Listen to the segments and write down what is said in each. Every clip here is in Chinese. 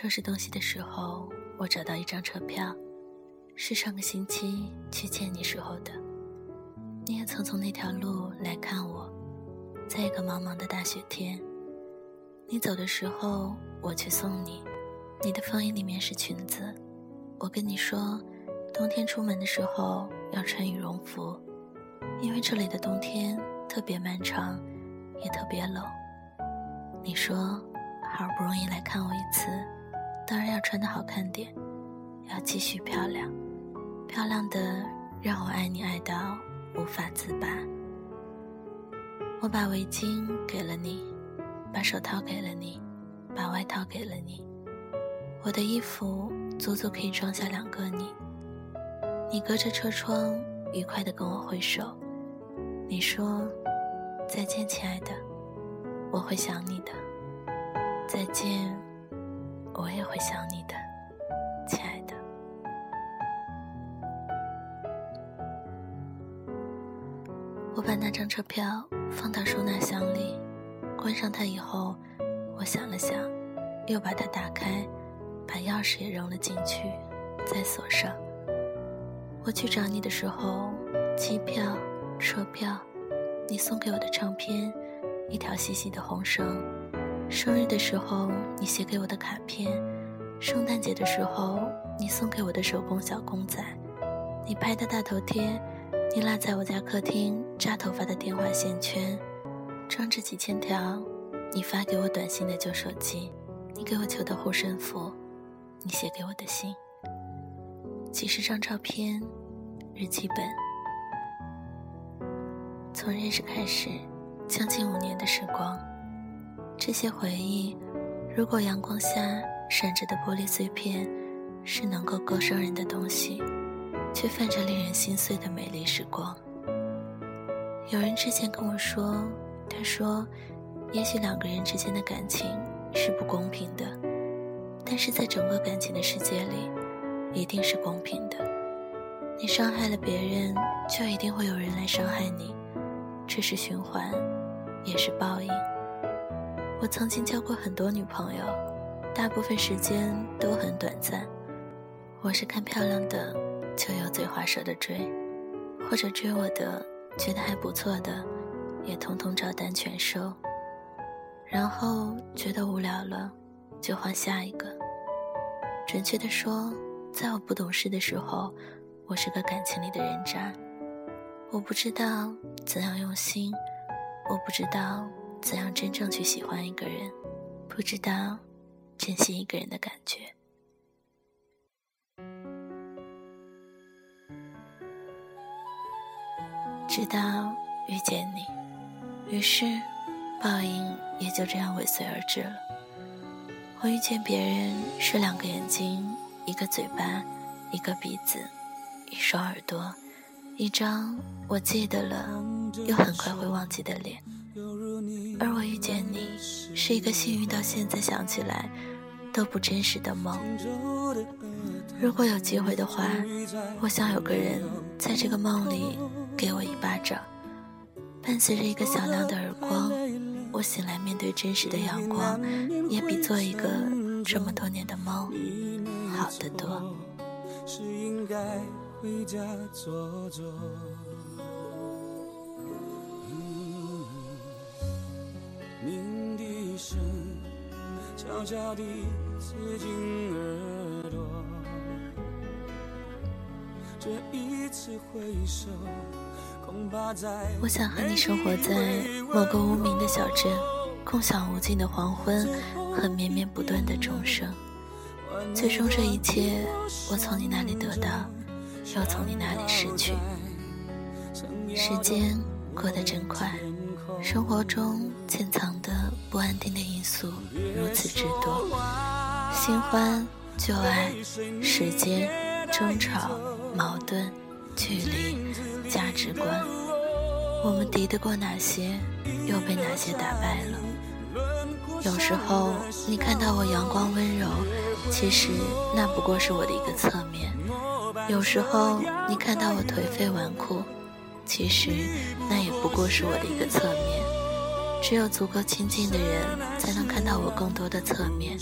收拾东西的时候，我找到一张车票，是上个星期去见你时候的。你也曾从那条路来看我，在一个茫茫的大雪天。你走的时候，我去送你。你的风衣里面是裙子，我跟你说，冬天出门的时候要穿羽绒服，因为这里的冬天特别漫长，也特别冷。你说，好不容易来看我一次。当然要穿的好看点，要继续漂亮，漂亮的让我爱你爱到无法自拔。我把围巾给了你，把手套给了你，把外套给了你，我的衣服足足可以装下两个你。你隔着车窗愉快地跟我挥手，你说再见，亲爱的，我会想你的，再见。我也会想你的，亲爱的。我把那张车票放到收纳箱里，关上它以后，我想了想，又把它打开，把钥匙也扔了进去，再锁上。我去找你的时候，机票、车票，你送给我的唱片，一条细细的红绳。生日的时候，你写给我的卡片；圣诞节的时候，你送给我的手工小公仔；你拍的大头贴；你落在我家客厅扎头发的电话线圈；装着几千条你发给我短信的旧手机；你给我求的护身符；你写给我的信；几十张照片、日记本。从认识开始，将近五年的时光。这些回忆，如果阳光下闪着的玻璃碎片是能够割伤人的东西，却泛着令人心碎的美丽时光。有人之前跟我说，他说，也许两个人之间的感情是不公平的，但是在整个感情的世界里，一定是公平的。你伤害了别人，就一定会有人来伤害你，这是循环，也是报应。我曾经交过很多女朋友，大部分时间都很短暂。我是看漂亮的就油嘴滑舌的追，或者追我的觉得还不错的，也统统照单全收。然后觉得无聊了，就换下一个。准确的说，在我不懂事的时候，我是个感情里的人渣。我不知道怎样用心，我不知道。怎样真正去喜欢一个人？不知道珍惜一个人的感觉。直到遇见你，于是报应也就这样尾随而至了。我遇见别人是两个眼睛，一个嘴巴，一个鼻子，一双耳朵，一张我记得了又很快会忘记的脸。而我遇见你，是一个幸运到现在想起来都不真实的梦。如果有机会的话，我想有个人在这个梦里给我一巴掌，伴随着一个响亮的耳光，我醒来面对真实的阳光，也比做一个这么多年的梦好得多。是应该回家坐坐。悄地刺进耳朵。这一次回首，我想和你生活在某个无名的小镇，共享无尽的黄昏和绵绵不断的钟声。最终，这一切我从你那里得到，又从你那里失去。时间过得真快。生活中潜藏的不安定的因素如此之多，新欢、旧爱、时间、争吵、矛盾、距离、价值观，我们敌得过哪些，又被哪些打败了？有时候你看到我阳光温柔，其实那不过是我的一个侧面；有时候你看到我颓废纨绔。其实，那也不过是我的一个侧面。只有足够亲近的人，才能看到我更多的侧面，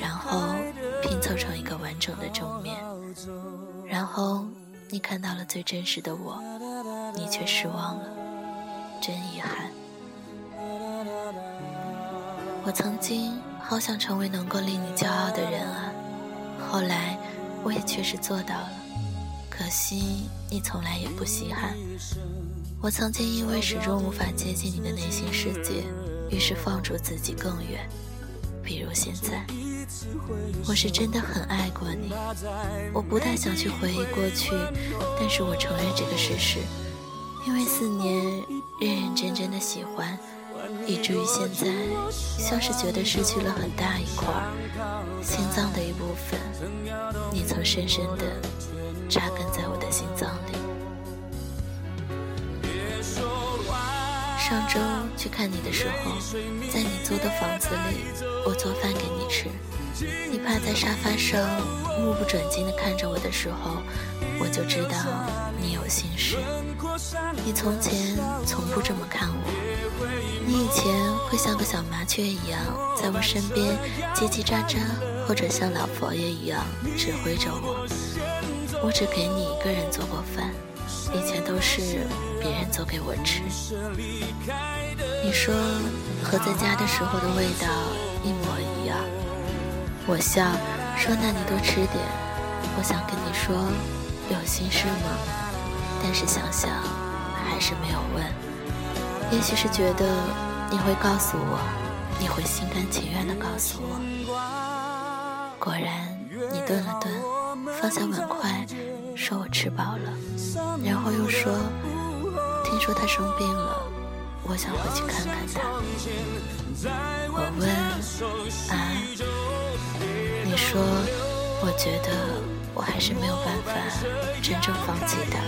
然后拼凑成一个完整的正面。然后你看到了最真实的我，你却失望了，真遗憾。我曾经好想成为能够令你骄傲的人啊，后来我也确实做到了，可惜你从来也不稀罕。我曾经因为始终无法接近你的内心世界，于是放逐自己更远。比如现在，我是真的很爱过你，我不太想去回忆过去，但是我承认这个事实，因为四年认认真真的喜欢，以至于现在像是觉得失去了很大一块心脏的一部分，你曾深深的扎根在我的心脏里。上周去看你的时候，在你租的房子里，我做饭给你吃。你趴在沙发上，目不转睛地看着我的时候，我就知道你有心事。你从前从不这么看我，你以前会像个小麻雀一样在我身边叽叽喳喳，或者像老佛爷一样指挥着我。我只给你一个人做过饭。以前都是别人做给我吃。你说和在家的时候的味道一模一样。我笑说：“那你多吃点。”我想跟你说有心事吗？但是想想还是没有问。也许是觉得你会告诉我，你会心甘情愿地告诉我。果然，你顿了顿，放下碗筷。说我吃饱了，然后又说，听说他生病了，我想回去看看他。我问啊，你说，我觉得我还是没有办法真正放弃他。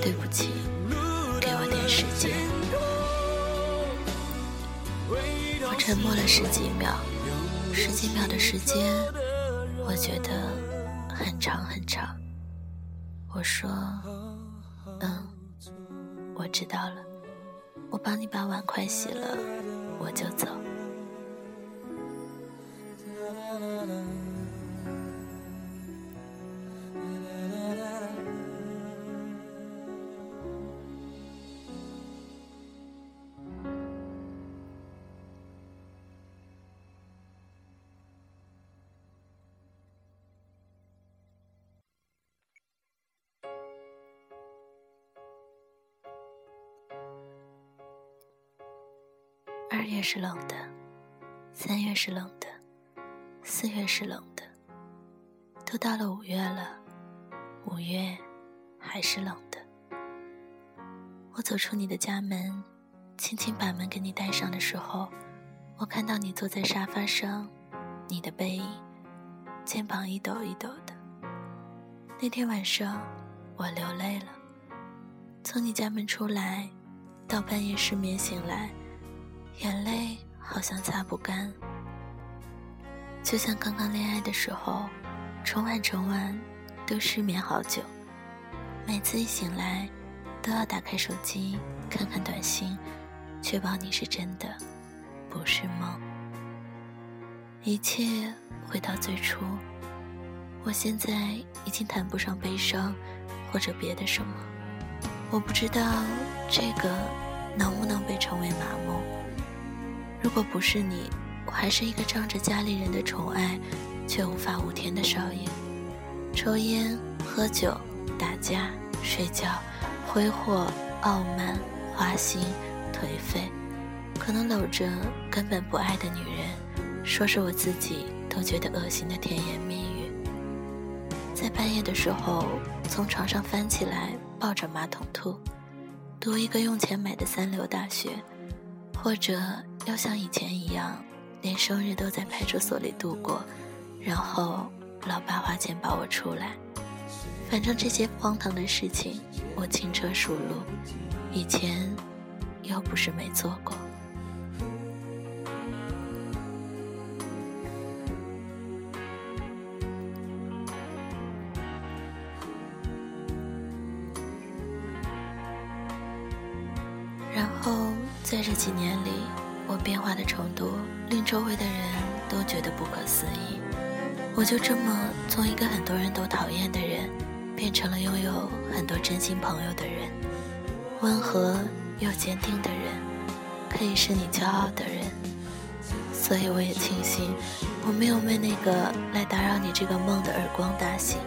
对不起，给我点时间。我沉默了十几秒，十几秒的时间，我觉得很长很长。我说：“嗯，我知道了，我帮你把碗筷洗了，我就走。”二月是冷的，三月是冷的，四月是冷的，都到了五月了，五月还是冷的。我走出你的家门，轻轻把门给你带上的时候，我看到你坐在沙发上，你的背影，肩膀一抖一抖的。那天晚上，我流泪了。从你家门出来，到半夜失眠醒来。眼泪好像擦不干，就像刚刚恋爱的时候，整晚整晚都失眠好久，每次一醒来都要打开手机看看短信，确保你是真的，不是梦。一切回到最初，我现在已经谈不上悲伤或者别的什么，我不知道这个能不能被称为麻木。如果不是你，我还是一个仗着家里人的宠爱，却无法无天的少爷，抽烟、喝酒、打架、睡觉、挥霍、傲慢、花心、颓废，可能搂着根本不爱的女人，说是我自己都觉得恶心的甜言蜜语，在半夜的时候从床上翻起来抱着马桶吐，读一个用钱买的三流大学。或者要像以前一样，连生日都在派出所里度过，然后老爸花钱把我出来。反正这些荒唐的事情，我轻车熟路，以前又不是没做过。然后。在这几年里，我变化的程度令周围的人都觉得不可思议。我就这么从一个很多人都讨厌的人，变成了拥有很多真心朋友的人，温和又坚定的人，可以是你骄傲的人。所以我也庆幸，我没有被那个来打扰你这个梦的耳光打醒。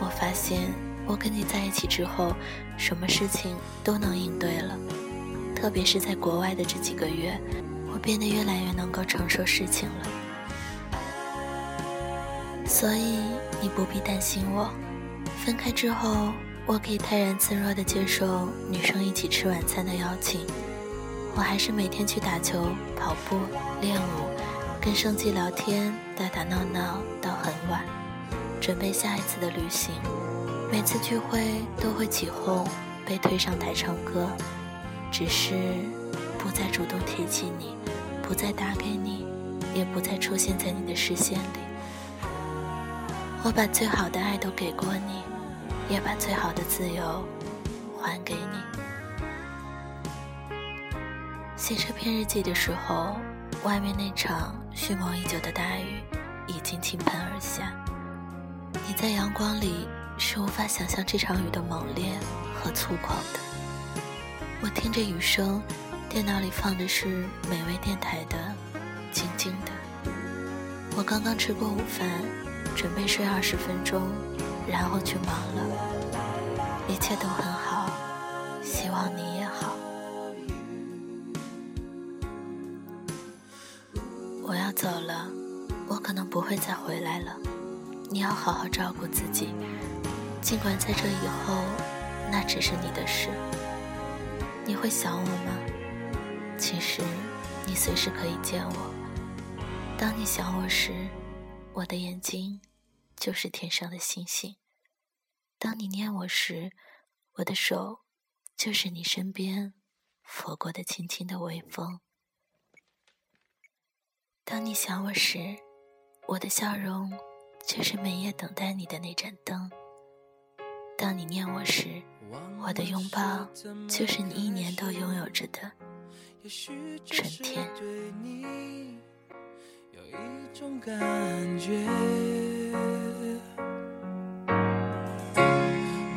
我发现，我跟你在一起之后，什么事情都能应对了。特别是在国外的这几个月，我变得越来越能够承受事情了。所以你不必担心我。分开之后，我可以泰然自若地接受女生一起吃晚餐的邀请。我还是每天去打球、跑步、练舞，跟生计聊天，打打闹闹到很晚，准备下一次的旅行。每次聚会都会起哄，被推上台唱歌。只是不再主动提起你，不再打给你，也不再出现在你的视线里。我把最好的爱都给过你，也把最好的自由还给你。写这篇日记的时候，外面那场蓄谋已久的大雨已经倾盆而下。你在阳光里是无法想象这场雨的猛烈和粗犷的。我听着雨声，电脑里放的是美味电台的《静静的》。我刚刚吃过午饭，准备睡二十分钟，然后去忙了。一切都很好，希望你也好。我要走了，我可能不会再回来了。你要好好照顾自己，尽管在这以后，那只是你的事。你会想我吗？其实，你随时可以见我。当你想我时，我的眼睛就是天上的星星；当你念我时，我的手就是你身边拂过的轻轻的微风。当你想我时，我的笑容就是每夜等待你的那盏灯。当你念我时，我的拥抱就是你一年都拥有着的春天。有一种感觉，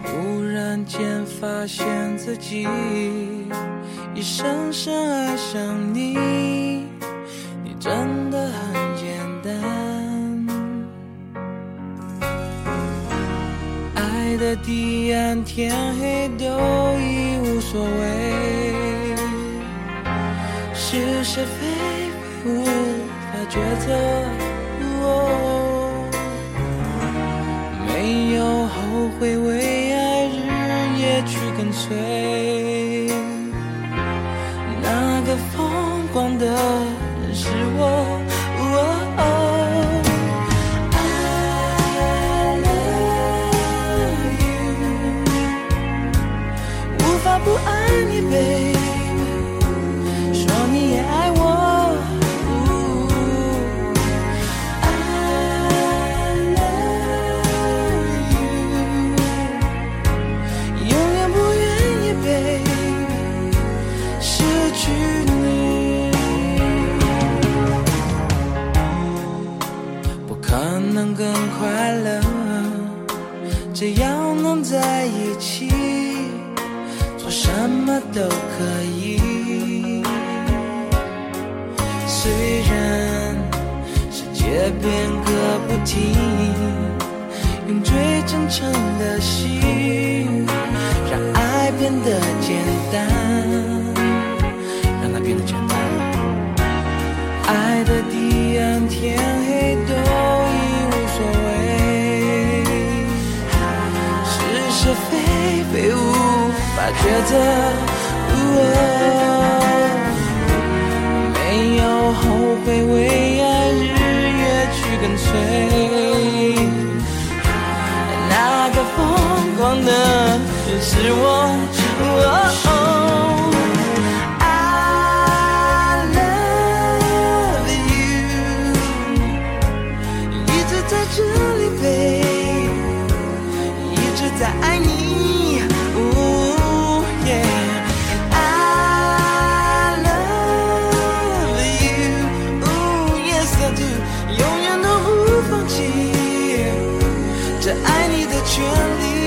忽然间发现自己已深深爱上你，你真的很的地暗天黑都已无所谓，是是非非无法抉择，没有后悔为爱日夜去跟随，那个疯狂的人是我。虽然世界变个不停，用最真诚的心，让爱变得简单，让它变得简单。爱的地暗天黑都已无所谓，是是非非无法抉择。会，为爱日夜去跟随。那个疯狂的人是我。在。这爱你的权利。